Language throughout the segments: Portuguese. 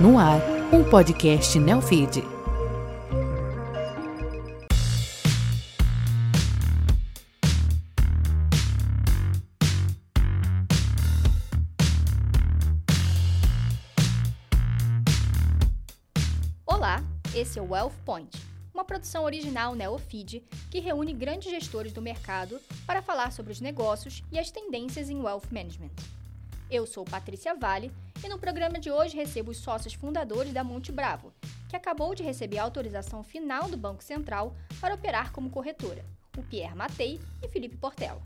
No ar, um podcast Neofeed. Olá, esse é o Wealth Point, uma produção original Neofeed que reúne grandes gestores do mercado para falar sobre os negócios e as tendências em Wealth Management. Eu sou Patrícia Vale e no programa de hoje recebo os sócios fundadores da Monte Bravo, que acabou de receber a autorização final do Banco Central para operar como corretora, o Pierre Matei e Felipe Portela.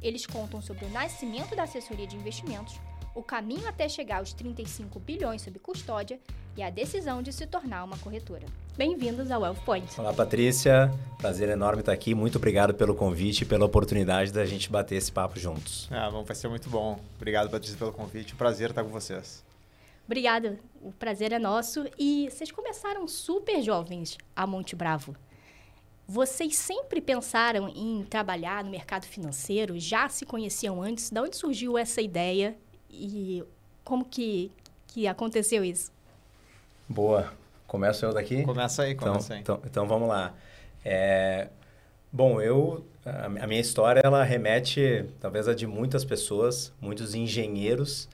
Eles contam sobre o nascimento da assessoria de investimentos, o caminho até chegar aos 35 bilhões sob custódia e a decisão de se tornar uma corretora. Bem-vindos ao Wealth Point. Olá, Patrícia. Prazer enorme estar aqui. Muito obrigado pelo convite e pela oportunidade da gente bater esse papo juntos. Ah, bom, vai ser muito bom. Obrigado, Patrícia, pelo convite. Prazer estar com vocês. Obrigada, o prazer é nosso. E vocês começaram super jovens a Monte Bravo. Vocês sempre pensaram em trabalhar no mercado financeiro? Já se conheciam antes? De onde surgiu essa ideia e como que, que aconteceu isso? Boa. Começo eu daqui? Começa aí, começa então, aí. Então, então vamos lá. É, bom, eu a a minha história ela remete talvez a de muitas pessoas, muitos engenheiros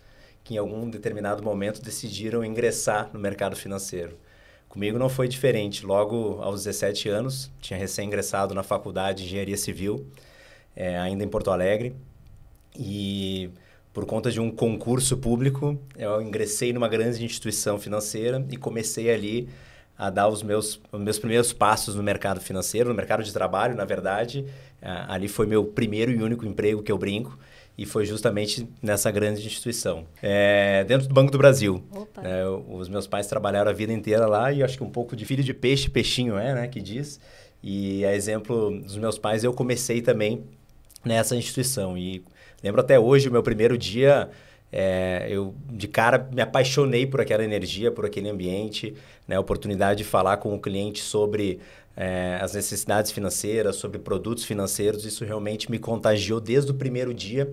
que em algum determinado momento decidiram ingressar no mercado financeiro. Comigo não foi diferente. Logo aos 17 anos, tinha recém-ingressado na faculdade de Engenharia Civil, é, ainda em Porto Alegre, e por conta de um concurso público, eu ingressei numa grande instituição financeira e comecei ali a dar os meus, os meus primeiros passos no mercado financeiro, no mercado de trabalho, na verdade. Ah, ali foi meu primeiro e único emprego que eu brinco e foi justamente nessa grande instituição. É, dentro do Banco do Brasil. É, os meus pais trabalharam a vida inteira lá e acho que um pouco de filho de peixe, peixinho é, né, que diz. E a exemplo dos meus pais, eu comecei também nessa instituição. E lembro até hoje, o meu primeiro dia, é, eu de cara me apaixonei por aquela energia, por aquele ambiente, né, a oportunidade de falar com o cliente sobre é, as necessidades financeiras, sobre produtos financeiros, isso realmente me contagiou desde o primeiro dia.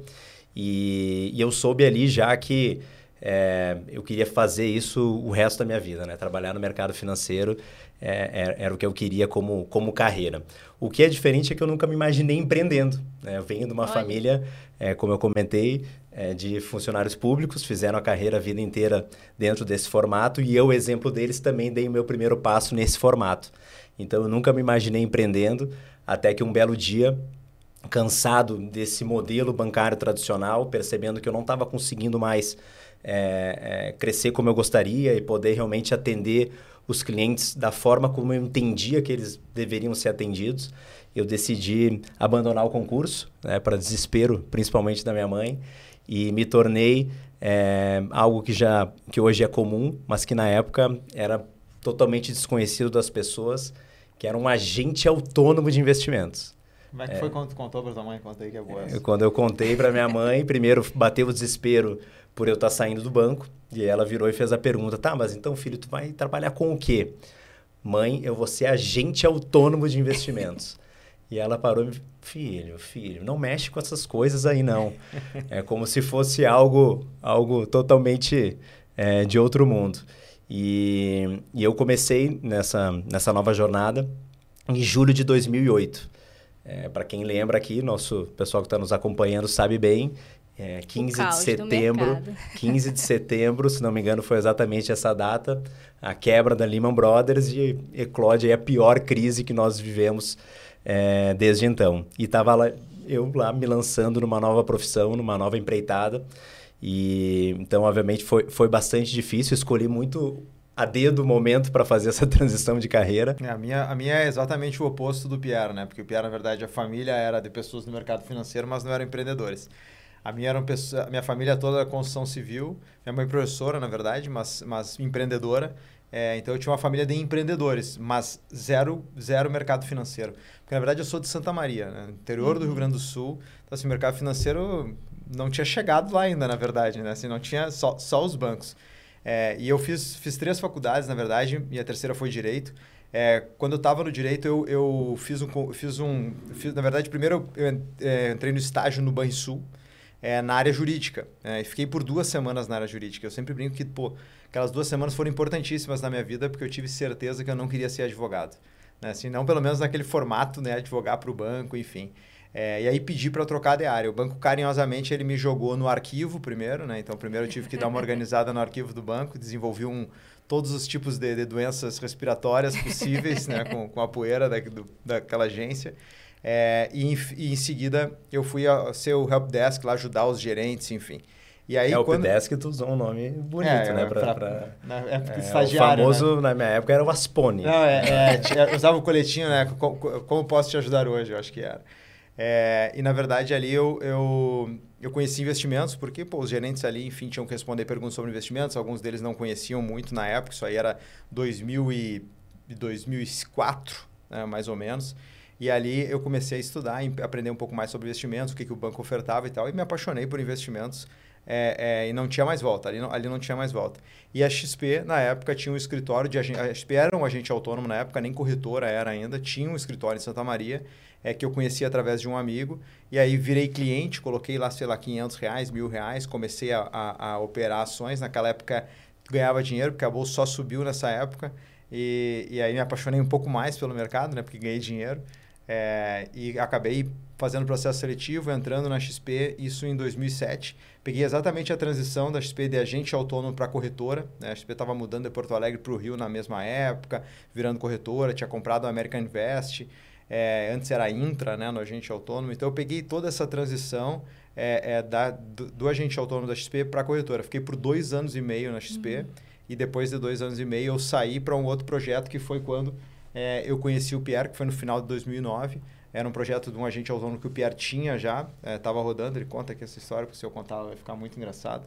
E, e eu soube ali já que é, eu queria fazer isso o resto da minha vida, né? Trabalhar no mercado financeiro é, era, era o que eu queria como, como carreira. O que é diferente é que eu nunca me imaginei empreendendo. Né? Eu venho de uma Olha. família, é, como eu comentei, é, de funcionários públicos, fizeram a carreira a vida inteira dentro desse formato e eu, exemplo deles, também dei o meu primeiro passo nesse formato. Então, eu nunca me imaginei empreendendo, até que um belo dia cansado desse modelo bancário tradicional, percebendo que eu não estava conseguindo mais é, é, crescer como eu gostaria e poder realmente atender os clientes da forma como eu entendia que eles deveriam ser atendidos, eu decidi abandonar o concurso, né, para desespero, principalmente da minha mãe, e me tornei é, algo que já que hoje é comum, mas que na época era totalmente desconhecido das pessoas, que era um agente autônomo de investimentos. Como é que foi quando tu contou pra tua mãe? Conta aí que é boa essa. Quando eu contei para minha mãe, primeiro bateu o desespero por eu estar saindo do banco, e ela virou e fez a pergunta: "Tá, mas então, filho, tu vai trabalhar com o quê?" "Mãe, eu vou ser agente autônomo de investimentos." e ela parou e me filho, filho, não mexe com essas coisas aí não. É como se fosse algo algo totalmente é, de outro mundo. E, e eu comecei nessa nessa nova jornada em julho de 2008. É, para quem lembra aqui, nosso pessoal que está nos acompanhando sabe bem, é, 15 de setembro, mercado. 15 de setembro, se não me engano, foi exatamente essa data, a quebra da Lehman Brothers e eclode a pior crise que nós vivemos é, desde então. E estava lá, eu lá me lançando numa nova profissão, numa nova empreitada. E então, obviamente, foi, foi bastante difícil. Escolhi muito a dedo o momento para fazer essa transição de carreira. É, a, minha, a minha é exatamente o oposto do Pierre, né? Porque o Pierre, na verdade, a família era de pessoas no mercado financeiro, mas não eram empreendedores. A minha, era uma pessoa, a minha família toda era construção civil. Minha mãe é professora, na verdade, mas, mas empreendedora. É, então eu tinha uma família de empreendedores, mas zero, zero mercado financeiro. Porque na verdade eu sou de Santa Maria, né? interior do Rio Grande do Sul. Então assim, o mercado financeiro não tinha chegado lá ainda, na verdade, né? Assim, não tinha só, só os bancos. É, e eu fiz, fiz três faculdades, na verdade, e a terceira foi direito. É, quando eu estava no direito, eu, eu fiz um, fiz um, fiz, na verdade, primeiro eu, é, entrei no estágio no Banrisul. é, na área jurídica. É, e fiquei por duas semanas na área jurídica. Eu sempre brinco que, pô, aquelas duas semanas foram importantíssimas na minha vida porque eu tive certeza que eu não queria ser advogado. Né? Assim, não pelo menos naquele formato, né? Advogar para o banco, enfim. É, e aí pedi para trocar de área. O banco carinhosamente ele me jogou no arquivo primeiro, né? Então primeiro eu tive que dar uma organizada no arquivo do banco, desenvolvi um, todos os tipos de, de doenças respiratórias possíveis, né? Com, com a poeira da, do, daquela agência. É, e, em, e, em, seguida eu fui a, ser o help desk lá ajudar os gerentes, enfim. E aí, Help quando... Desk, tu usou um nome bonito, é, né? Pra, pra, pra... Na época é, estagiário, O famoso, né? na minha época, era o Aspone. Não, é, é, usava o coletinho, né? Como, como posso te ajudar hoje? Eu acho que era. É, e, na verdade, ali eu, eu, eu conheci investimentos, porque pô, os gerentes ali, enfim, tinham que responder perguntas sobre investimentos. Alguns deles não conheciam muito na época. Isso aí era 2000 e 2004, né, mais ou menos. E ali eu comecei a estudar, aprender um pouco mais sobre investimentos, o que, que o banco ofertava e tal. E me apaixonei por investimentos é, é, e não tinha mais volta, ali não, ali não tinha mais volta. E a XP, na época, tinha um escritório de agente, a XP era um agente autônomo na época, nem corretora era ainda, tinha um escritório em Santa Maria, é, que eu conhecia através de um amigo, e aí virei cliente, coloquei lá, sei lá, 500 reais, mil reais, comecei a, a, a operar ações, naquela época ganhava dinheiro, porque a bolsa só subiu nessa época, e, e aí me apaixonei um pouco mais pelo mercado, né, porque ganhei dinheiro, é, e acabei fazendo processo seletivo, entrando na XP, isso em 2007. Peguei exatamente a transição da XP de agente autônomo para corretora. Né? A XP estava mudando de Porto Alegre para o Rio na mesma época, virando corretora, tinha comprado a American Invest. É, antes era Intra, né, no agente autônomo. Então, eu peguei toda essa transição é, é, da, do, do, agente autônomo da XP para a corretora. Fiquei por dois anos e meio na XP. Uhum. E depois de dois anos e meio, eu saí para um outro projeto que foi quando é, eu conheci o Pierre, que foi no final de 2009. Era um projeto de um agente autônomo que o Pierre tinha já, estava é, rodando. Ele conta aqui essa história, porque se eu contar vai ficar muito engraçado.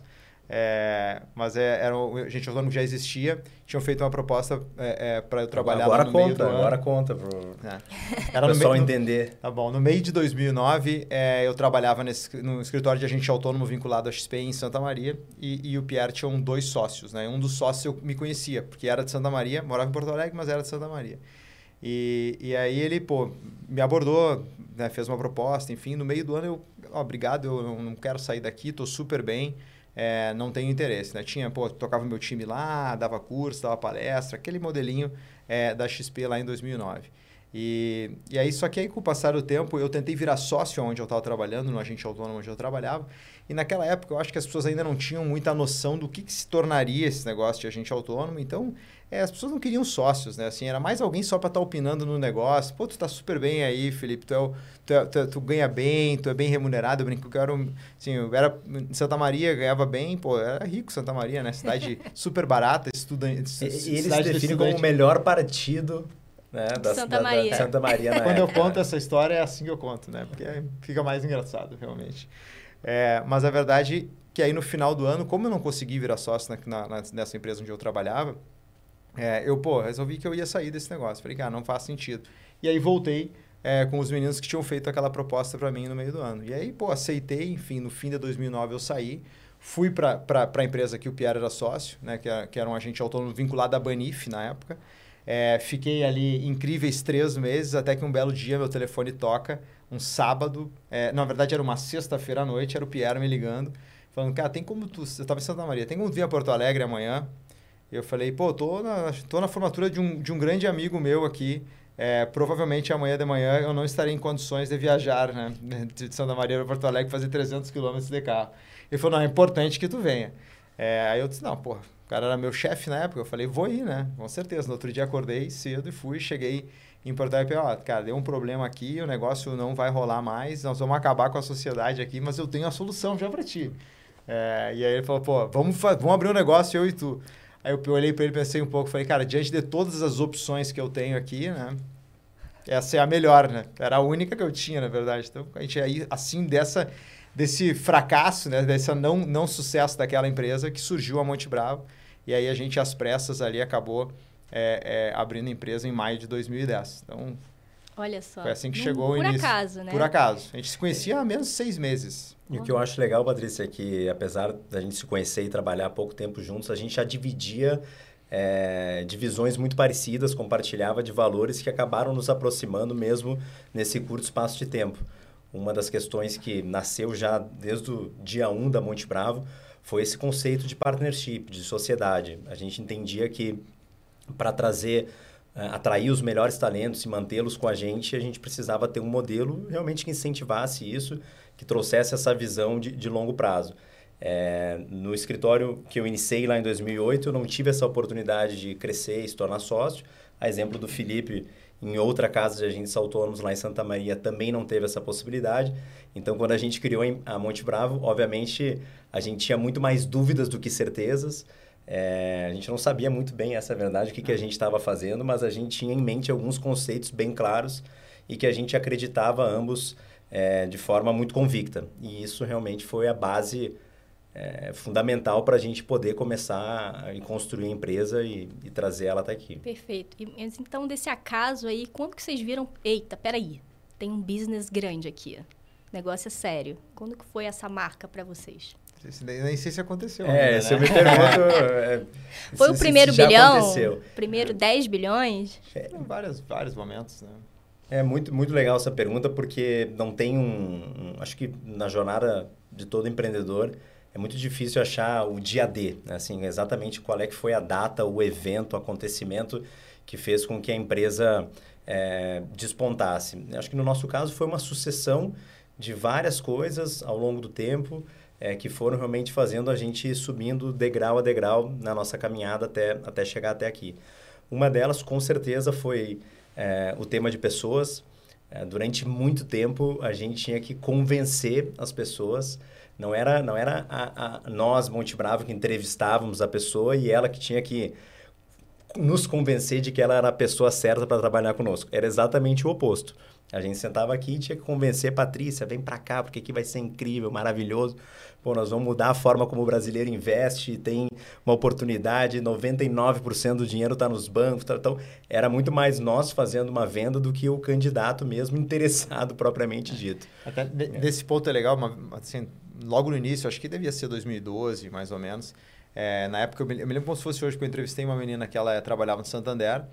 É, mas é, era um agente autônomo que já existia. Tinham feito uma proposta é, é para eu trabalhar agora no conta. Agora conta, pro é. Era o pessoal meio, entender. tá bom. No meio de 2009, é, eu trabalhava nesse, no escritório de agente autônomo vinculado à XP em Santa Maria. E, e o Pierre tinha dois sócios. Né? Um dos sócios eu me conhecia, porque era de Santa Maria, morava em Porto Alegre, mas era de Santa Maria. E, e aí ele, pô, me abordou, né, fez uma proposta, enfim, no meio do ano eu, ó, obrigado, eu não quero sair daqui, tô super bem, é, não tenho interesse, né? Tinha, pô, tocava meu time lá, dava curso, dava palestra, aquele modelinho é, da XP lá em 2009. E, e aí, só que aí com o passar do tempo, eu tentei virar sócio onde eu estava trabalhando, no agente autônomo onde eu trabalhava. E naquela época, eu acho que as pessoas ainda não tinham muita noção do que, que se tornaria esse negócio de agente autônomo. Então, é, as pessoas não queriam sócios, né? Assim, era mais alguém só para estar tá opinando no negócio. Pô, tu está super bem aí, Felipe. Tu, é, tu, é, tu, tu, ganha bem, tu é bem remunerado. Eu brinco que eu era, assim, eu era em Santa Maria, ganhava bem. Pô, era rico Santa Maria, né? Cidade super barata, estudante. E, e eles se definem como o melhor partido né? Da, Santa da, Maria. Da Santa Maria Quando época, eu conto essa história, é assim que eu conto, né? Porque fica mais engraçado, realmente. É, mas a verdade é que aí no final do ano, como eu não consegui virar sócio na, na, nessa empresa onde eu trabalhava, é, eu, pô, resolvi que eu ia sair desse negócio. Falei, cara, não faz sentido. E aí voltei é, com os meninos que tinham feito aquela proposta para mim no meio do ano. E aí, pô, aceitei, enfim, no fim de 2009 eu saí. Fui para a empresa que o Pierre era sócio, né, que, era, que era um agente autônomo vinculado à Banif na época. É, fiquei ali incríveis três meses, até que um belo dia meu telefone toca, um sábado, é, na verdade era uma sexta-feira à noite, era o Pierre me ligando, falando, cara, tem como tu... Eu estava em Santa Maria, tem como tu vir a Porto Alegre amanhã? Eu falei, pô, tô na, tô na formatura de um, de um grande amigo meu aqui. É, provavelmente amanhã de manhã eu não estarei em condições de viajar, né? De Santa Maria para Porto Alegre fazer 300 quilômetros de carro. Ele falou, não, é importante que tu venha. É, aí eu disse, não, pô, o cara era meu chefe na época. Eu falei, vou ir, né? Com certeza. No outro dia acordei cedo e fui, cheguei em Porto Alegre ó, cara, deu um problema aqui, o negócio não vai rolar mais, nós vamos acabar com a sociedade aqui, mas eu tenho a solução já para ti. É, e aí ele falou, pô, vamos, vamos abrir um negócio eu e tu. Aí eu olhei para ele, pensei um pouco, falei, cara, diante de todas as opções que eu tenho aqui, né? Essa é a melhor, né? Era a única que eu tinha, na verdade. Então, a gente aí, assim, dessa, desse fracasso, né? Desse não, não sucesso daquela empresa que surgiu a Monte Bravo. E aí a gente, às pressas ali, acabou é, é, abrindo a empresa em maio de 2010. Então, Olha só. Foi assim que chegou o início. Por acaso, né? Por acaso. A gente se conhecia há menos de seis meses. E o que eu acho legal, Patrícia, é que apesar da gente se conhecer e trabalhar há pouco tempo juntos, a gente já dividia é, divisões muito parecidas, compartilhava de valores que acabaram nos aproximando mesmo nesse curto espaço de tempo. uma das questões que nasceu já desde o dia 1 da Monte Bravo foi esse conceito de partnership, de sociedade. A gente entendia que para trazer, uh, atrair os melhores talentos e mantê-los com a gente, a gente precisava ter um modelo realmente que incentivasse isso, que trouxesse essa visão de, de longo prazo. É, no escritório que eu iniciei lá em 2008, eu não tive essa oportunidade de crescer e se tornar sócio. A exemplo do Felipe, em outra casa de agentes autônomos lá em Santa Maria, também não teve essa possibilidade. Então, quando a gente criou a Monte Bravo, obviamente a gente tinha muito mais dúvidas do que certezas. É, a gente não sabia muito bem essa verdade, o que, que a gente estava fazendo, mas a gente tinha em mente alguns conceitos bem claros e que a gente acreditava ambos é, de forma muito convicta. E isso realmente foi a base é, fundamental para a gente poder começar a construir a empresa e, e trazer ela até aqui. Perfeito. E, então, desse acaso aí, quando que vocês viram, eita, peraí, tem um business grande aqui, negócio é sério. Quando que foi essa marca para vocês? Nem sei se aconteceu. É, ainda, né? se eu me pergunto... é, foi se, o primeiro bilhão? Aconteceu. Primeiro 10 bilhões? É, vários, vários momentos, né? É muito, muito legal essa pergunta, porque não tem um, um... Acho que na jornada de todo empreendedor é muito difícil achar o dia D, né? assim, exatamente qual é que foi a data, o evento, o acontecimento que fez com que a empresa é, despontasse. Acho que no nosso caso foi uma sucessão de várias coisas ao longo do tempo é, que foram realmente fazendo a gente ir subindo degrau a degrau na nossa caminhada até, até chegar até aqui. Uma delas, com certeza, foi é, o tema de pessoas. É, durante muito tempo, a gente tinha que convencer as pessoas não era, não era a, a, nós, Monte Bravo, que entrevistávamos a pessoa e ela que tinha que nos convencer de que ela era a pessoa certa para trabalhar conosco. Era exatamente o oposto. A gente sentava aqui e tinha que convencer, Patrícia, vem para cá, porque aqui vai ser incrível, maravilhoso. Pô, nós vamos mudar a forma como o brasileiro investe, tem uma oportunidade, 99% do dinheiro está nos bancos. Tá, então, era muito mais nós fazendo uma venda do que o candidato mesmo interessado propriamente dito. Até de, desse ponto é legal, uma, assim, logo no início, acho que devia ser 2012, mais ou menos. É, na época, eu me, eu me, lembro como se fosse hoje, que eu entrevistei uma menina que ela trabalhava no Santander.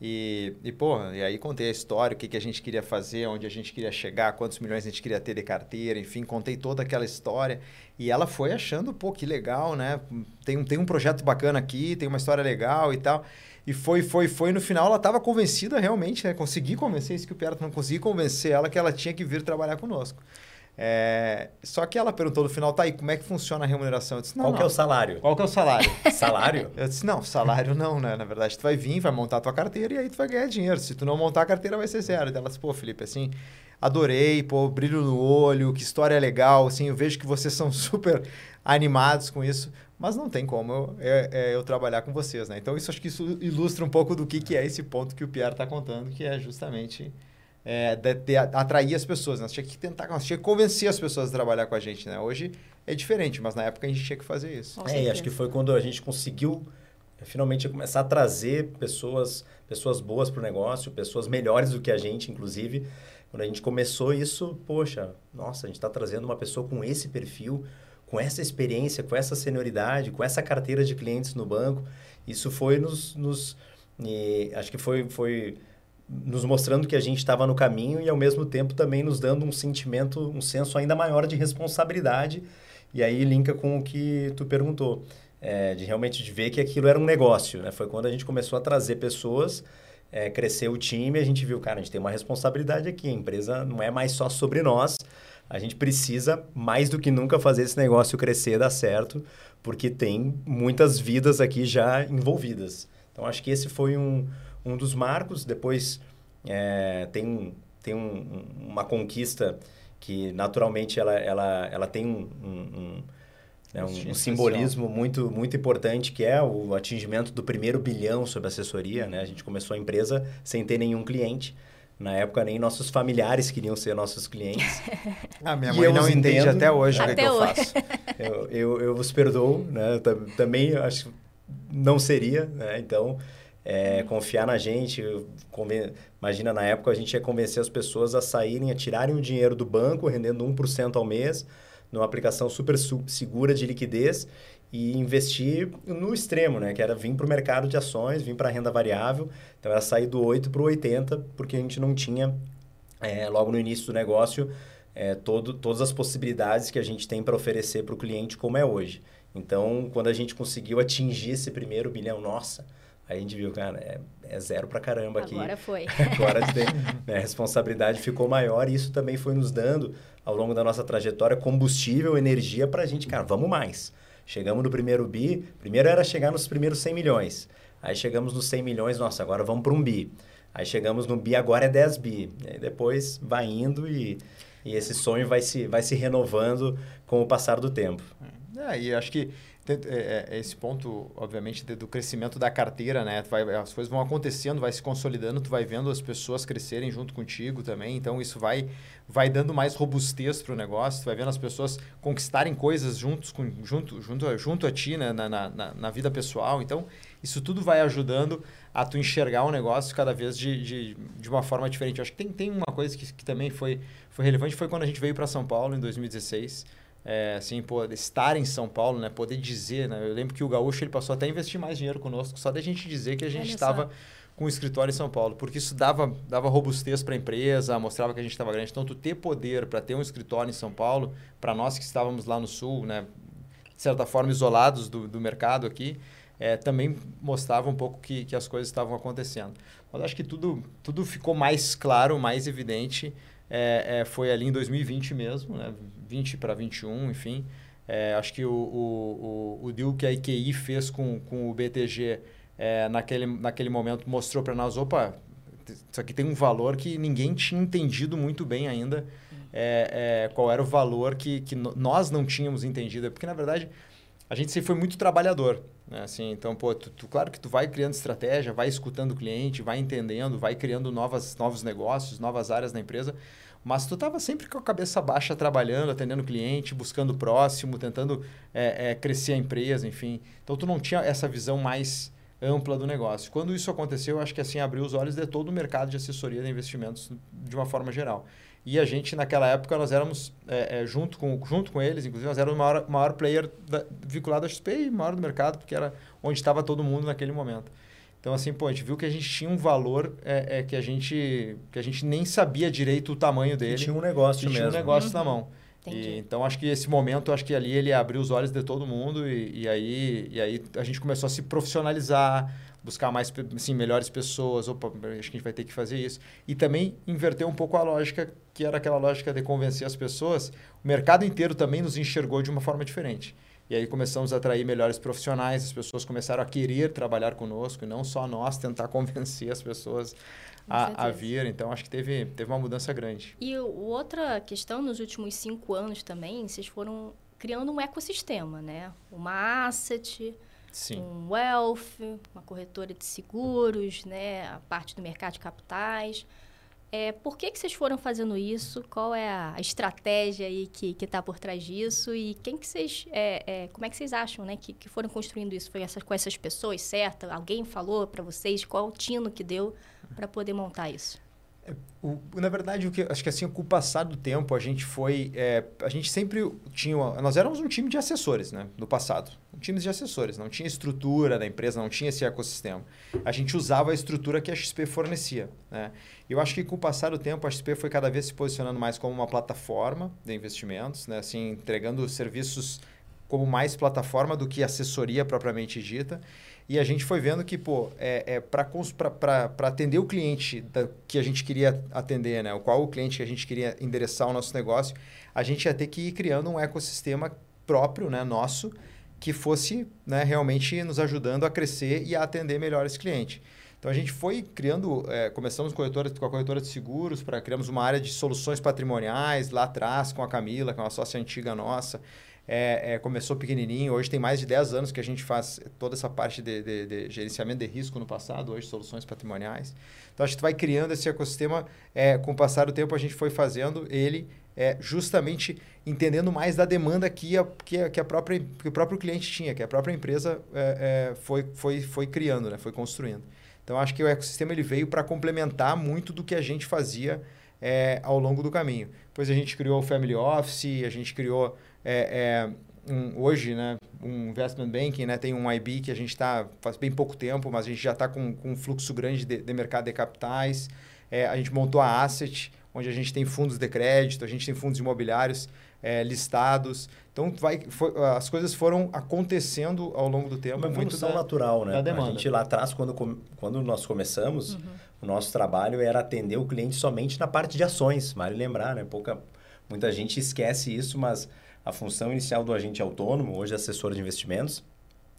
E, e, pô, e aí contei a história, o que, que a gente queria fazer, onde a gente queria chegar, quantos milhões a gente queria ter de carteira, enfim, contei toda aquela história. E ela foi achando, pô, que legal, né? Tem, tem um projeto bacana aqui, tem uma história legal e tal. E foi, foi, foi. No final, ela estava convencida realmente, né? Consegui convencer, isso que o Pierre não consegui convencer ela que ela tinha que vir trabalhar conosco. É, só que ela perguntou no final, tá aí, como é que funciona a remuneração? Eu disse, não, Qual não. que é o salário? Qual que é o salário? salário? Eu disse, não, salário não, né? Na verdade, tu vai vir, vai montar a tua carteira e aí tu vai ganhar dinheiro. Se tu não montar a carteira, vai ser zero. E ela disse, pô, Felipe, assim, adorei, pô, brilho no olho, que história legal, assim, eu vejo que vocês são super animados com isso, mas não tem como eu, é, é, eu trabalhar com vocês, né? Então, isso acho que isso ilustra um pouco do que, que é esse ponto que o Pierre está contando, que é justamente é, de, de, atrair as pessoas. Né? Nós tinha que tentar, nós tinha que convencer as pessoas a trabalhar com a gente, né? Hoje é diferente, mas na época a gente tinha que fazer isso. É, acho que foi quando a gente conseguiu é, finalmente começar a trazer pessoas, pessoas boas para o negócio, pessoas melhores do que a gente, inclusive. Quando a gente começou isso, poxa, nossa, a gente está trazendo uma pessoa com esse perfil, com essa experiência, com essa senioridade, com essa carteira de clientes no banco. Isso foi nos, nos acho que foi, foi nos mostrando que a gente estava no caminho e ao mesmo tempo também nos dando um sentimento, um senso ainda maior de responsabilidade. E aí linka com o que tu perguntou, é, de realmente de ver que aquilo era um negócio. Né? Foi quando a gente começou a trazer pessoas, é, crescer o time, a gente viu, cara, a gente tem uma responsabilidade aqui. A empresa não é mais só sobre nós. A gente precisa mais do que nunca fazer esse negócio crescer, dar certo, porque tem muitas vidas aqui já envolvidas. Então acho que esse foi um, um dos marcos. Depois é, tem, tem um, uma conquista que naturalmente ela, ela, ela tem um, um, né, um, um simbolismo muito, muito importante, que é o atingimento do primeiro bilhão sobre assessoria. Né? A gente começou a empresa sem ter nenhum cliente. Na época, nem nossos familiares queriam ser nossos clientes. A minha mãe não entende entendo, até hoje o que, que eu faço. Eu, eu, eu vos perdoo, né? Também acho não seria, né? Então, é, confiar na gente. Imagina, na época a gente ia convencer as pessoas a saírem, a tirarem o dinheiro do banco, rendendo 1% ao mês, numa aplicação super segura de liquidez e investir no extremo, né? Que era vir para o mercado de ações, vir para a renda variável. Então, era sair do 8 para o 80, porque a gente não tinha, é, logo no início do negócio, é, todo, todas as possibilidades que a gente tem para oferecer para o cliente como é hoje. Então, quando a gente conseguiu atingir esse primeiro bilhão, nossa, aí a gente viu, cara, é, é zero para caramba aqui. Agora foi. Agora né, a responsabilidade ficou maior e isso também foi nos dando, ao longo da nossa trajetória, combustível, energia para a gente, cara, vamos mais. Chegamos no primeiro bi, primeiro era chegar nos primeiros 100 milhões. Aí chegamos nos 100 milhões, nossa, agora vamos para um bi. Aí chegamos no bi, agora é 10 bi. E aí depois vai indo e, e esse sonho vai se, vai se renovando com o passar do tempo. É, e acho que é, é, esse ponto, obviamente, do crescimento da carteira, né? Vai, as coisas vão acontecendo, vai se consolidando, tu vai vendo as pessoas crescerem junto contigo também. Então, isso vai, vai dando mais robustez para o negócio. Tu vai vendo as pessoas conquistarem coisas juntos com, junto, junto, junto a ti, né? na, na, na vida pessoal. Então, isso tudo vai ajudando a tu enxergar o negócio cada vez de, de, de uma forma diferente. Acho que tem, tem uma coisa que, que também foi, foi relevante, foi quando a gente veio para São Paulo em 2016 é, assim, pô, estar em São Paulo, né? Poder dizer, né? Eu lembro que o Gaúcho ele passou até a investir mais dinheiro conosco, só da gente dizer que a gente estava com o escritório em São Paulo, porque isso dava, dava robustez para a empresa, mostrava que a gente estava grande. Então, tu ter poder para ter um escritório em São Paulo, para nós que estávamos lá no Sul, né? De certa forma, isolados do, do mercado aqui, é, também mostrava um pouco que, que as coisas estavam acontecendo. Mas acho que tudo, tudo ficou mais claro, mais evidente é, é, foi ali em 2020 mesmo, né? 20 para 21, enfim. É, acho que o, o, o, o deal que a IQI fez com, com o BTG é, naquele, naquele momento mostrou para nós, opa, isso aqui tem um valor que ninguém tinha entendido muito bem ainda é, é, qual era o valor que, que nós não tínhamos entendido. Porque, na verdade, a gente sempre foi muito trabalhador. Né? Assim, então, pô, tu, tu, claro que tu vai criando estratégia, vai escutando o cliente, vai entendendo, vai criando novas, novos negócios, novas áreas da empresa, mas tu estava sempre com a cabeça baixa trabalhando, atendendo cliente, buscando próximo, tentando é, é, crescer a empresa, enfim. Então tu não tinha essa visão mais ampla do negócio. Quando isso aconteceu, eu acho que assim abriu os olhos de todo o mercado de assessoria de investimentos de uma forma geral. E a gente, naquela época, nós éramos, é, é, junto, com, junto com eles, inclusive, nós éramos o maior, maior player da, vinculado à XP e maior do mercado, porque era onde estava todo mundo naquele momento. Então, assim, pô, a gente viu que a gente tinha um valor é, é, que, a gente, que a gente nem sabia direito o tamanho dele. E tinha um negócio mesmo. Tinha um negócio uhum. na mão. E, então, acho que esse momento, acho que ali ele abriu os olhos de todo mundo e, e, aí, e aí a gente começou a se profissionalizar, buscar mais, assim, melhores pessoas. Opa, acho que a gente vai ter que fazer isso. E também inverter um pouco a lógica, que era aquela lógica de convencer as pessoas. O mercado inteiro também nos enxergou de uma forma diferente. E aí começamos a atrair melhores profissionais, as pessoas começaram a querer trabalhar conosco e não só nós tentar convencer as pessoas a, a, vir. Então, acho que teve, teve uma mudança grande. E outra questão, nos últimos cinco anos também, vocês foram criando um ecossistema, né? Uma asset, Sim. um wealth, uma corretora de seguros, né? A parte do mercado de capitais. É, por que, que vocês foram fazendo isso? Qual é a estratégia aí que está por trás disso? E quem que vocês, é, é, como é que vocês acham né, que, que foram construindo isso? Foi essa, com essas pessoas, certo? Alguém falou para vocês? Qual o tino que deu para poder montar isso? O, na verdade, o que acho que assim, com o passar do tempo, a gente foi. É, a gente sempre tinha. Uma, nós éramos um time de assessores, né? No passado. Um time de assessores. Não tinha estrutura da empresa, não tinha esse ecossistema. A gente usava a estrutura que a XP fornecia. Né? Eu acho que com o passar do tempo, a XP foi cada vez se posicionando mais como uma plataforma de investimentos, né? assim, entregando serviços como mais plataforma do que assessoria propriamente dita. E a gente foi vendo que, pô, é, é para atender o cliente da, que a gente queria atender, né? O qual o cliente que a gente queria endereçar o nosso negócio, a gente ia ter que ir criando um ecossistema próprio, né, nosso, que fosse né, realmente nos ajudando a crescer e a atender melhor esse cliente. Então a gente foi criando, é, começamos com, corretora, com a corretora de seguros, para criamos uma área de soluções patrimoniais lá atrás com a Camila, que é uma sócia antiga nossa. É, é, começou pequenininho, hoje tem mais de 10 anos que a gente faz toda essa parte de, de, de gerenciamento de risco no passado, hoje soluções patrimoniais. Então a gente vai criando esse ecossistema, é, com o passar do tempo a gente foi fazendo ele é, justamente entendendo mais da demanda que, a, que, a, que, a própria, que o próprio cliente tinha, que a própria empresa é, é, foi, foi, foi criando, né? foi construindo. Então, acho que o ecossistema ele veio para complementar muito do que a gente fazia é, ao longo do caminho. Depois a gente criou o Family Office, a gente criou é, é, um, hoje né, um Investment Banking, né, tem um IB que a gente está faz bem pouco tempo, mas a gente já está com, com um fluxo grande de, de mercado de capitais. É, a gente montou a Asset, onde a gente tem fundos de crédito, a gente tem fundos imobiliários é, listados. Então, vai, foi, as coisas foram acontecendo ao longo do tempo. Uma evolução da, natural, né? Da demanda. A gente lá atrás, quando, quando nós começamos, uhum. o nosso trabalho era atender o cliente somente na parte de ações. Vale lembrar, né? Pouca, muita gente esquece isso, mas a função inicial do agente autônomo, hoje assessor de investimentos,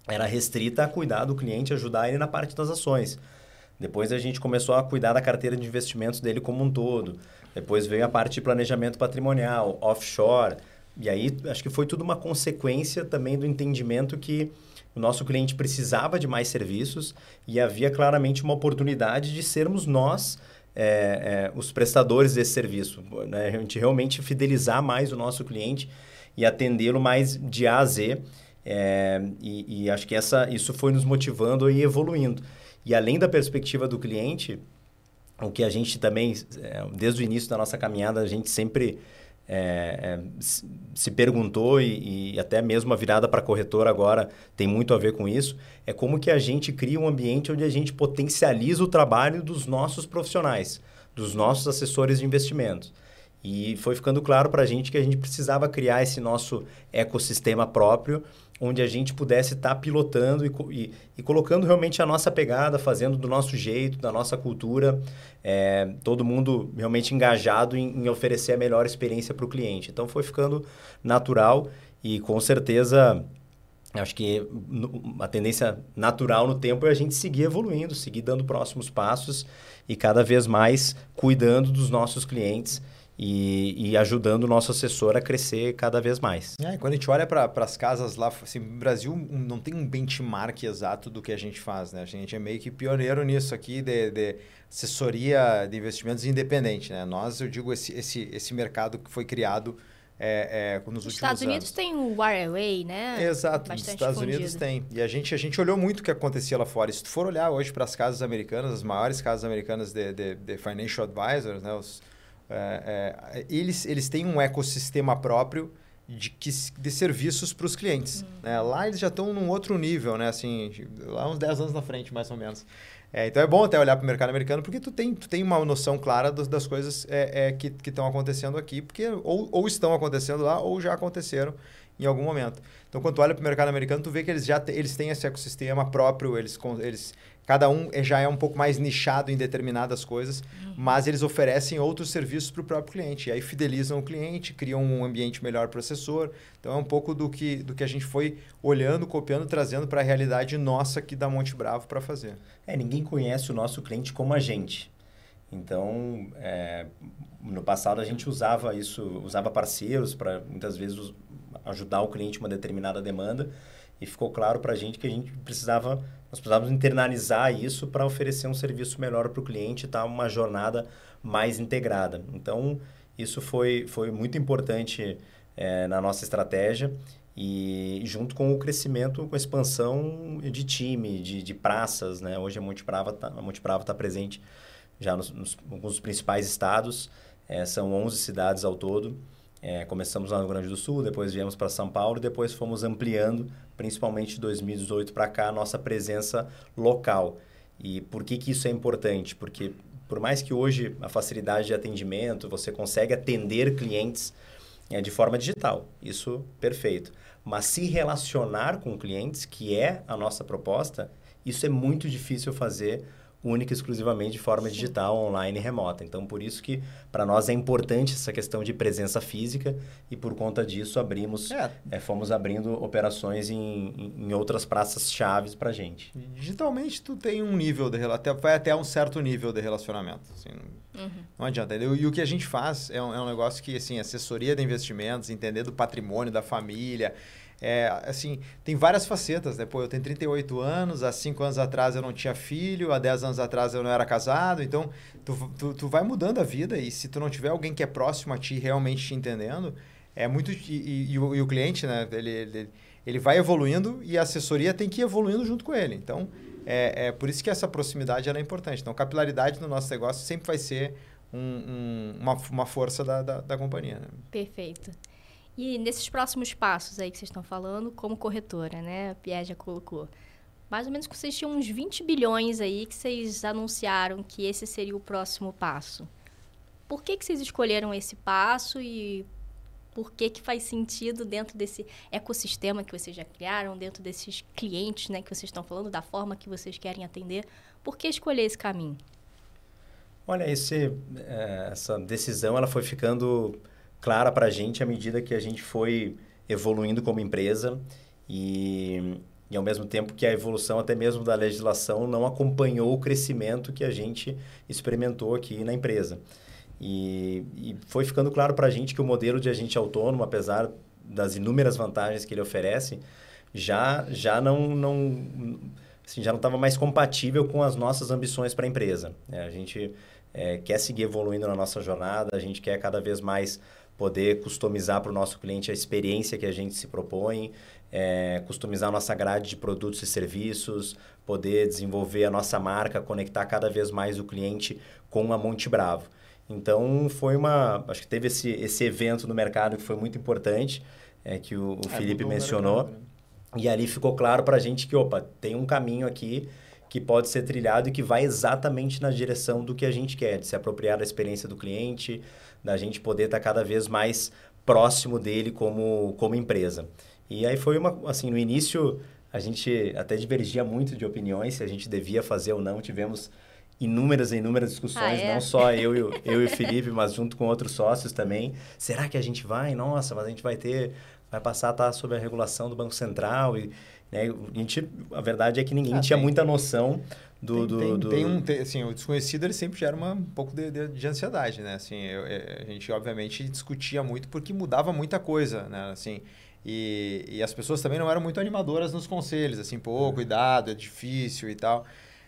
era restrita a cuidar do cliente, ajudar ele na parte das ações. Depois a gente começou a cuidar da carteira de investimentos dele como um todo. Depois veio a parte de planejamento patrimonial, offshore. E aí acho que foi tudo uma consequência também do entendimento que o nosso cliente precisava de mais serviços e havia claramente uma oportunidade de sermos nós é, é, os prestadores desse serviço. Né? A gente realmente fidelizar mais o nosso cliente e atendê-lo mais de A a Z. É, e, e, acho que essa, isso foi nos motivando e evoluindo. E além da perspectiva do cliente, o que a gente também, é, desde o início da nossa caminhada, a gente sempre é, é, se perguntou e, e, até mesmo a virada para corretora agora tem muito a ver com isso, é como que a gente cria um ambiente onde a gente potencializa o trabalho dos nossos profissionais, dos nossos assessores de investimentos. E foi ficando claro para a gente que a gente precisava criar esse nosso ecossistema próprio onde a gente pudesse estar tá pilotando e, e, e, colocando realmente a nossa pegada, fazendo do nosso jeito, da nossa cultura, é, todo mundo realmente engajado em, em oferecer a melhor experiência para o cliente. Então foi ficando natural e com certeza acho que a tendência natural no tempo é a gente seguir evoluindo, seguir dando próximos passos e cada vez mais cuidando dos nossos clientes e, e, ajudando o nosso assessor a crescer cada vez mais. É, quando a gente olha para as casas lá, assim, o Brasil não tem um benchmark exato do que a gente faz, né? A gente é meio que pioneiro nisso aqui de, de assessoria de investimentos independente, né? Nós, eu digo, esse, esse, esse mercado que foi criado é, é, nos Os Estados Unidos tem o Wireway, né? Exato, nos Estados fundido. Unidos tem. E a gente, a gente olhou muito o que acontecia lá fora. E se tu for olhar hoje para as casas americanas, as maiores casas americanas de, de, de financial advisors, né? Os, é, é, eles, eles têm um ecossistema próprio de, que, de serviços para os clientes. Uhum. Né? Lá eles já estão num outro nível, né? Assim, lá uns 10 anos na frente, mais ou menos. É, então é bom até olhar para o mercado americano, porque tu tem, tu tem uma noção clara das, das coisas é, é, que estão acontecendo aqui, porque ou, ou estão acontecendo lá, ou já aconteceram em algum momento. Então, quando tu olha para o mercado americano, tu vê que eles já te, eles têm esse ecossistema próprio, eles, eles Cada um é, já é um pouco mais nichado em determinadas coisas, uhum. mas eles oferecem outros serviços para o próprio cliente. E aí fidelizam o cliente, criam um ambiente melhor para o assessor. Então é um pouco do que, do que a gente foi olhando, copiando, trazendo para a realidade nossa aqui da Monte Bravo para fazer. É, ninguém conhece o nosso cliente como a gente. Então, é, no passado a gente usava isso, usava parceiros para muitas vezes ajudar o cliente uma determinada demanda e ficou claro para a gente que a gente precisava nós precisávamos internalizar isso para oferecer um serviço melhor para o cliente, tá uma jornada mais integrada. Então, isso foi, foi muito importante é, na nossa estratégia e junto com o crescimento, com a expansão de time, de, de praças, né? Hoje a Monte Brava está tá presente já nos, nos principais estados, é, são 11 cidades ao todo. É, começamos lá no Rio Grande do Sul, depois viemos para São Paulo e depois fomos ampliando, principalmente de 2018 para cá, a nossa presença local. E por que, que isso é importante? Porque por mais que hoje a facilidade de atendimento, você consegue atender clientes é, de forma digital, isso perfeito. Mas se relacionar com clientes, que é a nossa proposta, isso é muito difícil fazer única e exclusivamente de forma digital, online e remota. Então, por isso que para nós é importante essa questão de presença física e por conta disso abrimos, é. É, fomos abrindo operações em, em, outras praças chaves para gente. Digitalmente, tu tem um nível de até vai até um certo nível de relacionamento. Assim, uhum. Não adianta. E o que a gente faz é um, é um negócio que assim, assessoria de investimentos, entender do patrimônio da família é, assim, tem várias facetas, né? Pô, eu tenho 38 anos, há 5 anos atrás eu não tinha filho, há 10 anos atrás eu não era casado, então tu, tu, tu, vai mudando a vida e se tu não tiver alguém que é próximo a ti realmente te entendendo, é muito... E, e, e, o, e o, cliente, né? Ele, ele, ele vai evoluindo e a assessoria tem que ir evoluindo junto com ele. Então, é, é por isso que essa proximidade é importante. Então, capilaridade no nosso negócio sempre vai ser um, um, uma, uma força da, da, da companhia. Né? Perfeito. E nesses próximos passos aí que vocês estão falando, como corretora, né? A Pierre colocou. Mais ou menos que vocês tinham uns 20 bilhões aí que vocês anunciaram que esse seria o próximo passo. Por que, que vocês escolheram esse passo e por que, que faz sentido dentro desse ecossistema que vocês já criaram, dentro desses clientes né, que vocês estão falando, da forma que vocês querem atender? Por que escolher esse caminho? Olha, esse, é, essa decisão ela foi ficando clara para a gente à medida que a gente foi evoluindo como empresa e, e ao mesmo tempo que a evolução até mesmo da legislação não acompanhou o crescimento que a gente experimentou aqui na empresa. E, e foi ficando claro para a gente que o modelo de agente autônomo, apesar das inúmeras vantagens que ele oferece, já, já não, não, assim, já não estava mais compatível com as nossas ambições para a empresa. É, a gente é, quer seguir evoluindo na nossa jornada, a gente quer cada vez mais poder customizar para o nosso cliente a experiência que a gente se propõe, é, customizar a nossa grade de produtos e serviços, poder desenvolver a nossa marca, conectar cada vez mais o cliente com a Monte Bravo. Então, foi uma... Acho que teve esse, esse evento no mercado que foi muito importante, é, que o, o é, Felipe mencionou. Mercado, né? E ali ficou claro para a gente que, opa, tem um caminho aqui que pode ser trilhado e que vai exatamente na direção do que a gente quer, de se apropriar da experiência do cliente, da gente poder estar tá cada vez mais próximo dele como, como empresa. E aí foi uma, assim, no início a gente até divergia muito de opiniões se a gente devia fazer ou não. Tivemos inúmeras e inúmeras discussões, ah, é? não só eu, eu, eu e o Felipe, mas junto com outros sócios também. Será que a gente vai? Nossa, mas a gente vai ter, vai passar a estar sob a regulação do Banco Central e né, a, gente, a verdade é que ninguém ah, tinha tem, muita noção do... Tem, do, do... tem um, tem, assim, o desconhecido ele sempre gera uma, um pouco de, de, de ansiedade, né? Assim, eu, é, a gente obviamente discutia muito porque mudava muita coisa, né? Assim, e, e as pessoas também não eram muito animadoras nos conselhos, assim, pô, cuidado, é difícil e tal.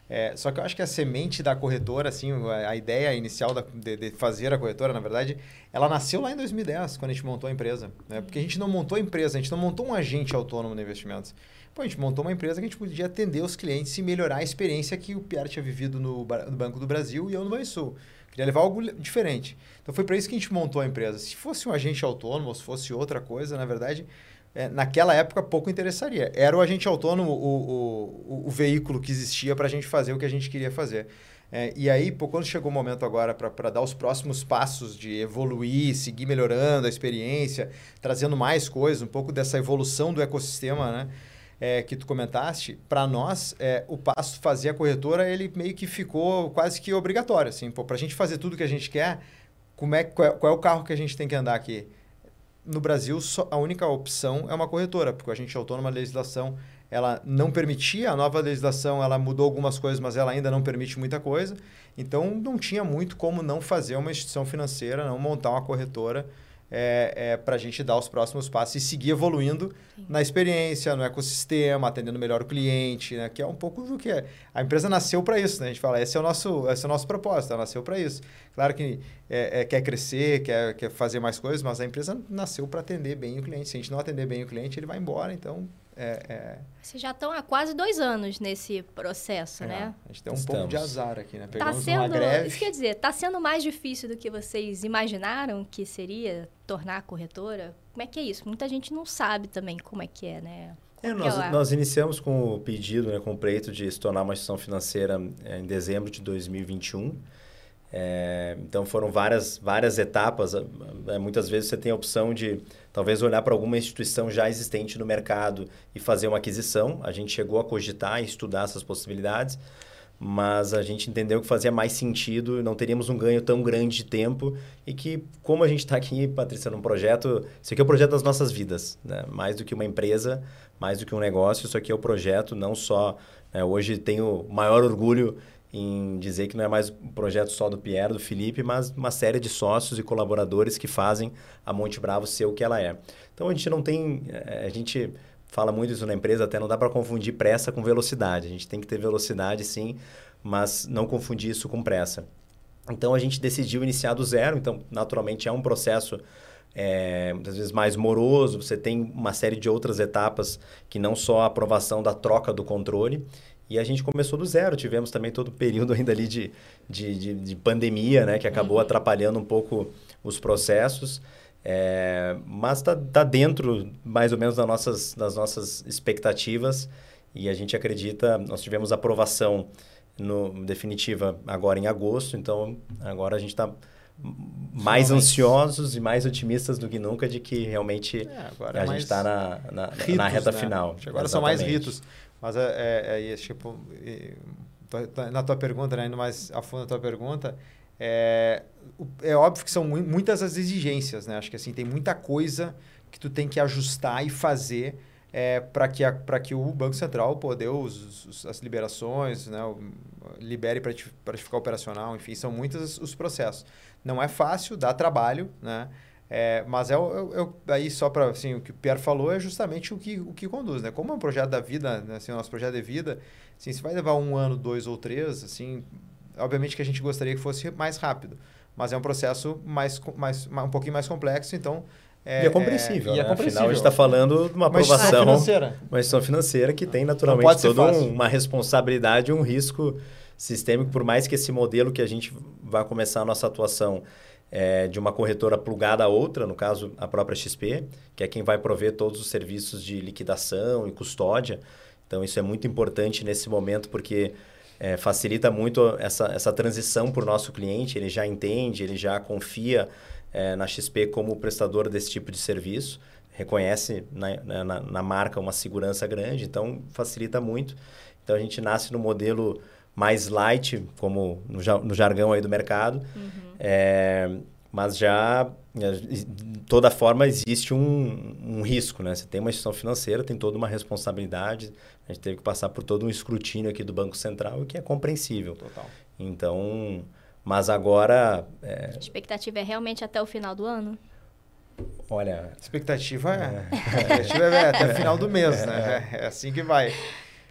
É, só que eu acho que a semente da corretora, assim, a, a ideia inicial da, de, de, fazer a corretora, na verdade, ela nasceu lá em 2010, quando a gente montou a empresa. Né? Porque a gente não montou a empresa, a gente não montou um agente autônomo de investimentos. Pô, a gente montou uma empresa que a gente podia atender os clientes e melhorar a experiência que o Pierre tinha vivido no, no Banco do Brasil e eu no Banrisul. Queria levar algo diferente. Então foi para isso que a gente montou a empresa. Se fosse um agente autônomo, se fosse outra coisa, na verdade, é, naquela época pouco interessaria. Era o agente autônomo o, o, o veículo que existia para a gente fazer o que a gente queria fazer. É, e aí, pô, quando chegou o momento agora para dar os próximos passos de evoluir, seguir melhorando a experiência, trazendo mais coisas, um pouco dessa evolução do ecossistema, né? É, que tu comentaste, para nós, é, o passo fazer a corretora, ele meio que ficou quase que obrigatório. Assim, para a gente fazer tudo que a gente quer, como é, qual, é, qual é o carro que a gente tem que andar aqui? no Brasil, só, a única opção é uma corretora, porque a gente autônoma, a legislação ela não permitia, a nova legislação ela mudou algumas coisas, mas ela ainda não permite muita coisa. Então, não tinha muito como não fazer uma instituição financeira, não montar uma corretora é, é, para a gente dar os próximos passos e seguir evoluindo Sim. na experiência, no ecossistema, atendendo melhor o cliente, né? que é um pouco do que é. A empresa nasceu para isso, né? a gente fala, esse é o nosso, esse é o nosso propósito, ela nasceu para isso. Claro que é, é, quer crescer, quer, quer fazer mais coisas, mas a empresa nasceu para atender bem o cliente. Se a gente não atender bem o cliente, ele vai embora, então é, é... Vocês já estão há quase dois anos nesse processo, é, né? A gente tem um Estamos. pouco de azar aqui, né? Tá Pegamos tá sendo, uma greve. Isso quer dizer, está sendo mais difícil do que vocês imaginaram que seria tornar a corretora? Como é que é isso? Muita gente não sabe também como é que é, né? É, nós, é nós iniciamos com o pedido, né, com o pleito de se tornar uma instituição financeira é, em dezembro de 2021. É, então foram várias, várias etapas. É, muitas vezes você tem a opção de talvez olhar para alguma instituição já existente no mercado e fazer uma aquisição. A gente chegou a cogitar e estudar essas possibilidades, mas a gente entendeu que fazia mais sentido, não teríamos um ganho tão grande de tempo e que, como a gente está aqui, Patrícia, num projeto, isso aqui é o projeto das nossas vidas, né? mais do que uma empresa, mais do que um negócio, isso aqui é o projeto, não só. Né? Hoje tenho maior orgulho em dizer que não é mais um projeto só do Pierre, do Felipe, mas uma série de sócios e colaboradores que fazem a Monte Bravo ser o que ela é. Então a gente não tem, eh, a gente fala muito isso na empresa, até não dá para confundir pressa com velocidade. A gente tem que ter velocidade sim, mas não confundir isso com pressa. Então a gente decidiu iniciar do zero, então naturalmente é um processo é, muitas vezes mais moroso, você tem uma série de outras etapas que não só a aprovação da troca do controle. E a gente começou do zero. Tivemos também todo o período ainda ali de, de, de, de pandemia, né? Que acabou uhum. atrapalhando um pouco os processos. É, mas está tá dentro, mais ou menos, das nossas, das nossas expectativas. E a gente acredita... Nós tivemos aprovação no, definitiva agora em agosto. Então, agora a gente está mais ansiosos e mais otimistas do que nunca de que realmente é, a é gente está na, na, ritos, na, reta né? final. Agora Exatamente. são mais ritos. Mas é, é, é tipo, na tua pergunta, né, indo mais a fundo na tua pergunta, é, é óbvio que são muitas as exigências, né? Acho que assim, tem muita coisa que tu tem que ajustar e fazer é, para que, que o Banco Central dê os, os, as liberações, né, libere para ficar operacional, enfim, são muitos os processos. Não é fácil, dá trabalho, né? É, mas é, o, é, aí só para assim, o que o Pierre falou é justamente o que, o que conduz, né? Como é um projeto da vida, né? assim, o nosso projeto de vida, assim, se vai levar um ano, dois ou três, assim, obviamente que a gente gostaria que fosse mais rápido, mas é um processo mais, mais um pouquinho mais complexo, então é, e é compreensível. É, né? e é compreensível. Afinal, a gente está falando de uma aprovação. Uma financeira. Uma instituição financeira que tem naturalmente toda um, uma responsabilidade um risco sistêmico, por mais que esse modelo que a gente vai começar a nossa atuação é, de uma corretora plugada a outra, no caso a própria XP, que é quem vai prover todos os serviços de liquidação e custódia. Então, isso é muito importante nesse momento, porque é, facilita muito essa, essa transição para o nosso cliente. Ele já entende, ele já confia é, na XP como prestador desse tipo de serviço, reconhece na, na, na, marca uma segurança grande, então facilita muito. Então a gente nasce no modelo mais light, como no, no jargão aí do mercado, uhum. é, mas já de toda forma existe um, um, risco, né? Você tem uma instituição financeira, tem toda uma responsabilidade. A gente teve que passar por todo um escrutínio aqui do Banco Central, o que é compreensível. Total. Então, mas agora. É... A expectativa é realmente até o final do ano? Olha. A expectativa é. é. A expectativa é até o final do mês, né? É, é assim que vai.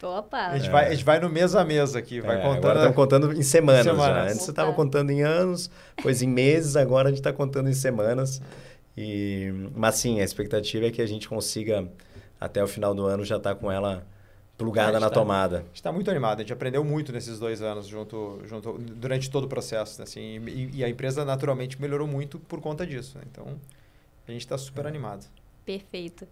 Opa. A gente, vai, a gente vai no mês a mês aqui, vai é, contando. Agora estamos contando em semanas, semanas. já. Antes você estava contando em anos, depois em meses, agora a gente está contando em semanas. E, mas sim, a expectativa é que a gente consiga, até o final do ano, já estar tá com ela plugada na tá, tomada. A gente está muito animado, a gente aprendeu muito nesses dois anos junto, junto durante todo o processo. Né? Assim, e, e, a empresa naturalmente melhorou muito por conta disso. Né? Então, a gente está super é. animado. Perfeito.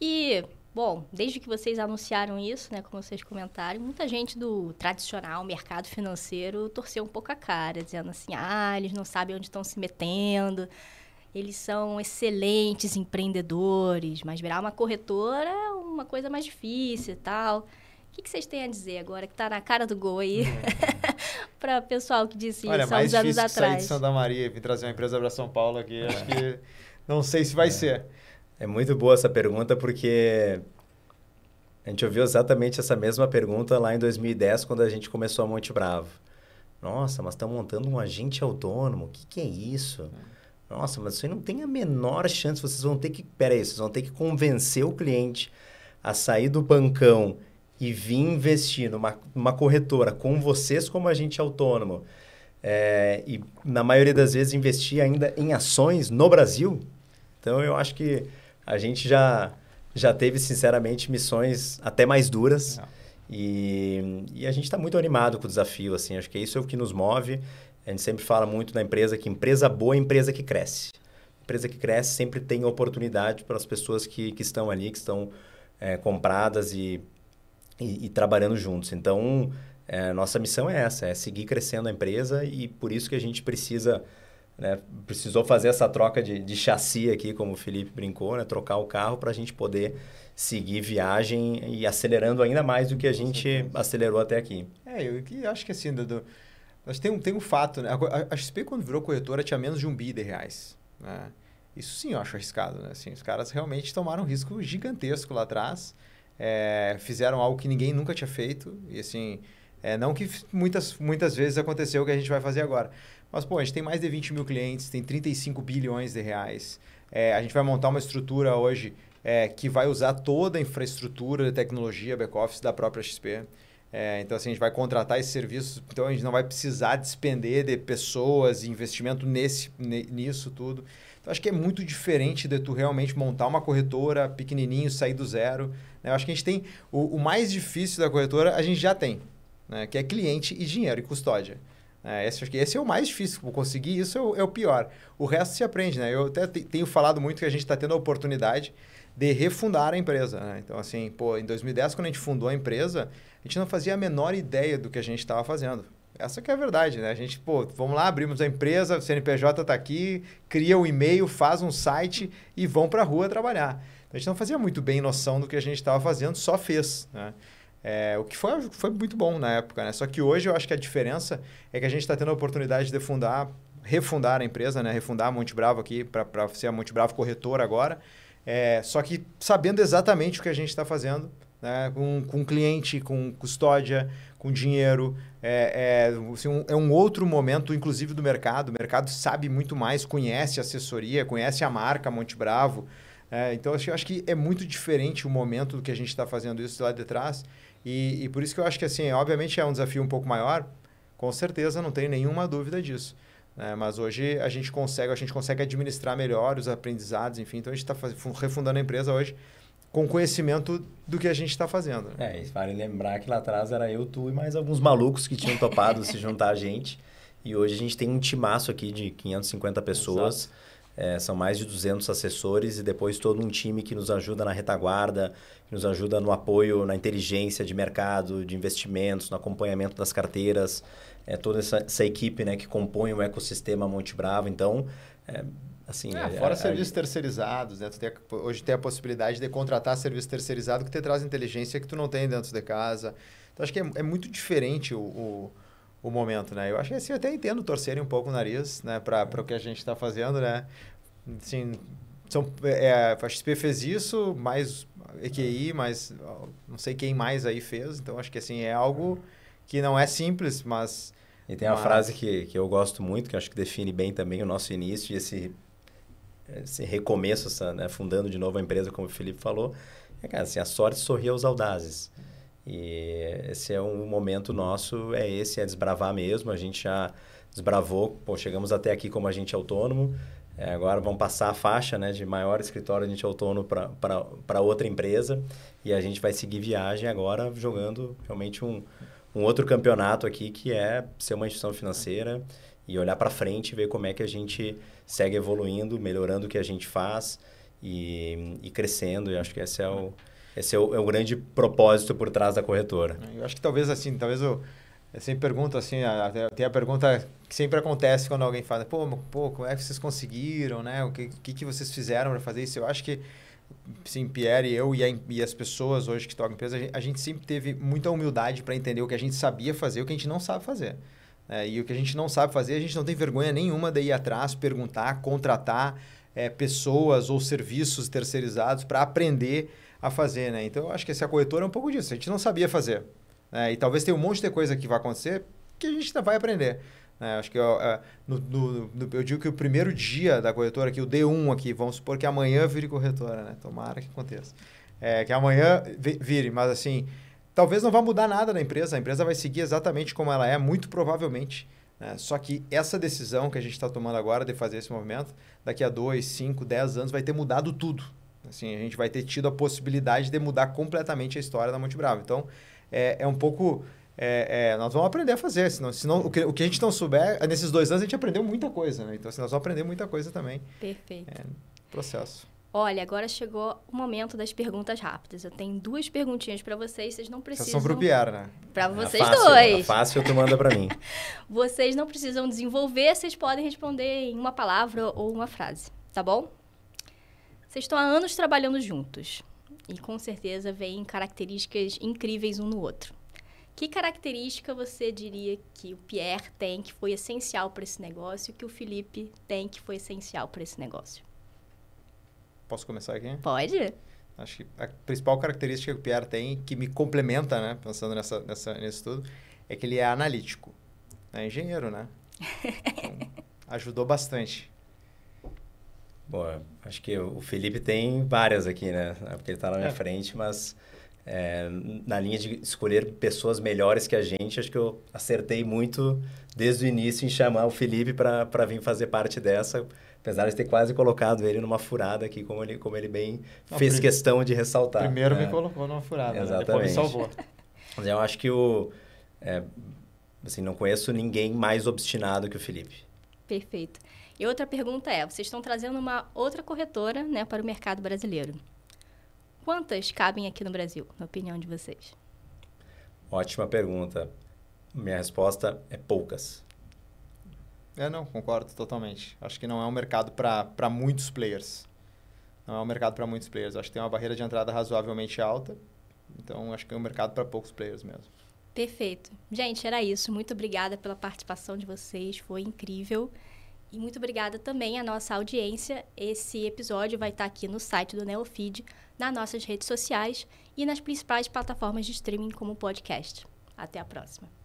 E, bom, desde que vocês anunciaram isso, né, como vocês comentaram, muita gente do tradicional mercado financeiro torceu um pouco a cara, dizendo assim, ah, eles não sabem onde estão se metendo, eles são excelentes empreendedores, mas virar uma corretora é uma coisa mais difícil e tal. O que, que vocês têm a dizer agora que está na cara do gol aí? para o pessoal que disse Olha, isso há uns anos atrás. sair de Santa Maria e vir trazer uma empresa para São Paulo aqui, acho que não sei se vai é. ser. É muito boa essa pergunta porque a gente ouviu exatamente essa mesma pergunta lá em 2010 quando a gente começou a Monte Bravo. Nossa, mas estão montando um agente autônomo, o que, que é isso? Nossa, mas isso aí não tem a menor chance. Vocês vão ter que. Pera aí, vocês vão ter que convencer o cliente a sair do bancão e vir investir numa, numa corretora com vocês como agente autônomo. É, e na maioria das vezes investir ainda em ações no Brasil. Então eu acho que a gente já, já teve, sinceramente, missões até mais duras. E, e a gente está muito animado com o desafio. Assim, acho que isso é o que nos move. A gente sempre fala muito da empresa que empresa boa é empresa que cresce. Empresa que cresce sempre tem oportunidade para as pessoas que, que estão ali, que estão é, compradas e, e, e, trabalhando juntos. Então, é, nossa missão é essa, é seguir crescendo a empresa e por isso que a gente precisa, né, precisou fazer essa troca de, de chassi aqui, como o Felipe brincou, né, trocar o carro para a gente poder seguir viagem e acelerando ainda mais do que a gente acelerou até aqui. É, eu, acho que assim, do, mas tem um, tem um fato, né? A, a XP, quando virou corretora, tinha menos de um bi de reais. Né? Isso sim eu acho arriscado, né? Assim, os caras realmente tomaram um risco gigantesco lá atrás. É, fizeram algo que ninguém nunca tinha feito. E assim, é, não que muitas, muitas vezes aconteceu o que a gente vai fazer agora. Mas, pô, a gente tem mais de 20 mil clientes, tem 35 bilhões de reais. É, a gente vai montar uma estrutura hoje é, que vai usar toda a infraestrutura de tecnologia back-office da própria XP. É, então, assim, a gente vai contratar esses serviços, então a gente não vai precisar despender de pessoas e investimento nesse, nisso tudo. Então, acho que é muito diferente de tu realmente montar uma corretora pequenininho, sair do zero. Né? Eu acho que a gente tem... O, o, mais difícil da corretora, a gente já tem, né? que é cliente e dinheiro e custódia. É, esse, acho que esse é o mais difícil, conseguir isso é o, é o, pior. O resto se aprende, né? Eu até tenho falado muito que a gente está tendo a oportunidade de refundar a empresa. Né? Então, assim, pô, em 2010, quando a gente fundou a empresa, a gente não fazia a menor ideia do que a gente estava fazendo. Essa que é a verdade, né? A gente, pô, vamos lá, abrimos a empresa, o CNPJ está aqui, cria um e-mail, faz um site e vão para a rua trabalhar. A gente não fazia muito bem noção do que a gente estava fazendo, só fez, né? É, o que foi, foi muito bom na época, né? Só que hoje eu acho que a diferença é que a gente está tendo a oportunidade de fundar, refundar a empresa, né? Refundar a Monte Bravo aqui para ser a Monte Bravo corretora agora. É, só que sabendo exatamente o que a gente está fazendo, né? com, com cliente, com custódia, com dinheiro. É, é, assim, um, é um outro momento, inclusive, do mercado. O mercado sabe muito mais, conhece a assessoria, conhece a marca Monte Bravo. É, então, assim, eu acho que é muito diferente o momento do que a gente está fazendo isso lá de trás. E, e por isso que eu acho que, assim, obviamente é um desafio um pouco maior, com certeza, não tenho nenhuma dúvida disso. Né? Mas hoje a gente consegue, a gente consegue administrar melhor os aprendizados, enfim. Então a gente está refundando a empresa hoje com conhecimento do que a gente está fazendo. Né? É, e vale lembrar que lá atrás era eu, tu e mais alguns malucos que tinham topado se juntar a gente. E hoje a gente tem um timaço aqui de 550 pessoas. Exato é, são mais de 200 assessores e depois todo um time que nos ajuda na retaguarda, que nos ajuda no apoio, na inteligência de mercado, de investimentos, no acompanhamento das carteiras. É, toda essa, essa equipe né, que compõe o ecossistema Monte Bravo. Então, é, assim... É, fora a, serviços a, terceirizados, né? Tu tem, hoje tem a possibilidade de contratar serviço terceirizado que te traz inteligência que tu não tem dentro de casa. Então, acho que é, é muito diferente o, o o momento, né? Eu acho que assim, eu até entendo torcerem um pouco o nariz, né? Para o que a gente está fazendo, né? Assim, são, é, a XP fez isso, mais EQI, mas não sei quem mais aí fez. Então, acho que assim, é algo que não é simples, mas... E tem uma mas... frase que, que eu gosto muito, que acho que define bem também o nosso início e esse, esse recomeço, essa, né? fundando de novo a empresa, como o Felipe falou. É, cara, assim, a sorte sorri aos audazes. E esse é um momento nosso, é esse, é desbravar mesmo. A gente já desbravou, pô, chegamos até aqui como agente autônomo. É, agora vamos passar a faixa né, de maior escritório agente autônomo para outra empresa. E a gente vai seguir viagem agora jogando realmente um, um outro campeonato aqui, que é ser uma instituição financeira e olhar para frente e ver como é que a gente segue evoluindo, melhorando o que a gente faz e, e crescendo. E acho que esse é o esse é o, é o grande propósito por trás da corretora. Eu acho que talvez assim, talvez eu, eu sempre pergunto assim, tem a pergunta que sempre acontece quando alguém fala, pô, pô como é que vocês conseguiram, né? O que, que, que vocês fizeram para fazer isso? Eu acho que, sim, Pierre eu e, a, e as pessoas hoje que tocam a empresa, a gente, a gente sempre teve muita humildade para entender o que a gente sabia fazer e o que a gente não sabe fazer. É, e o que a gente não sabe fazer, a gente não tem vergonha nenhuma de ir atrás, perguntar, contratar é, pessoas ou serviços terceirizados para aprender a fazer, né? Então, eu acho que essa corretora é um pouco disso. A gente não sabia fazer. Né? E talvez tenha um monte de coisa que vai acontecer que a gente ainda vai aprender. Né? Acho que eu, é, no, no, no, eu digo que o primeiro dia da corretora, aqui, o D1 aqui, vamos supor que amanhã vire corretora, né? Tomara que aconteça. É, que amanhã vire, mas assim, talvez não vá mudar nada na empresa. A empresa vai seguir exatamente como ela é, muito provavelmente. Né? Só que essa decisão que a gente está tomando agora de fazer esse movimento, daqui a 2, 5, 10 anos, vai ter mudado tudo. Assim, a gente vai ter tido a possibilidade de mudar completamente a história da Monte Bravo. Então, é, é um pouco... É, é, nós vamos aprender a fazer, senão, senão o, que, o que a gente não souber, nesses dois anos a gente aprendeu muita coisa, né? Então, assim, nós vamos aprender muita coisa também. Perfeito. É, processo. Olha, agora chegou o momento das perguntas rápidas. Eu tenho duas perguntinhas para vocês, vocês não precisam... São pro Pierre, né? Para é vocês é fácil, dois. É fácil, tu manda para mim. vocês não precisam desenvolver, vocês podem responder em uma palavra ou uma frase, tá bom? Vocês estão há anos trabalhando juntos e com certeza veem características incríveis um no outro. Que característica você diria que o Pierre tem que foi essencial para esse negócio e que o Felipe tem que foi essencial para esse negócio? Posso começar aqui? Pode. Acho que a principal característica que o Pierre tem, que me complementa, né, pensando nessa, nessa, nesse tudo, é que ele é analítico. É engenheiro, né? Então, ajudou bastante. Bom, acho que o Felipe tem várias aqui, né? Porque ele está na minha é. frente, mas é, na linha de escolher pessoas melhores que a gente, acho que eu acertei muito desde o início em chamar o Felipe para vir fazer parte dessa, apesar de ter quase colocado ele numa furada aqui, como ele, como ele bem Não, fez questão de ressaltar. Primeiro né? me colocou numa furada, Exatamente. Né? depois me salvou. Mas eu acho que o... É, assim, não conheço ninguém mais obstinado que o Felipe. Perfeito. E outra pergunta é: vocês estão trazendo uma outra corretora né, para o mercado brasileiro. Quantas cabem aqui no Brasil, na opinião de vocês? Ótima pergunta. Minha resposta é poucas. É, não, concordo totalmente. Acho que não é um mercado para muitos players. Não é um mercado para muitos players. Acho que tem uma barreira de entrada razoavelmente alta. Então, acho que é um mercado para poucos players mesmo. Perfeito. Gente, era isso. Muito obrigada pela participação de vocês. Foi incrível. E muito obrigada também à nossa audiência. Esse episódio vai estar aqui no site do Neofeed, nas nossas redes sociais e nas principais plataformas de streaming como podcast. Até a próxima.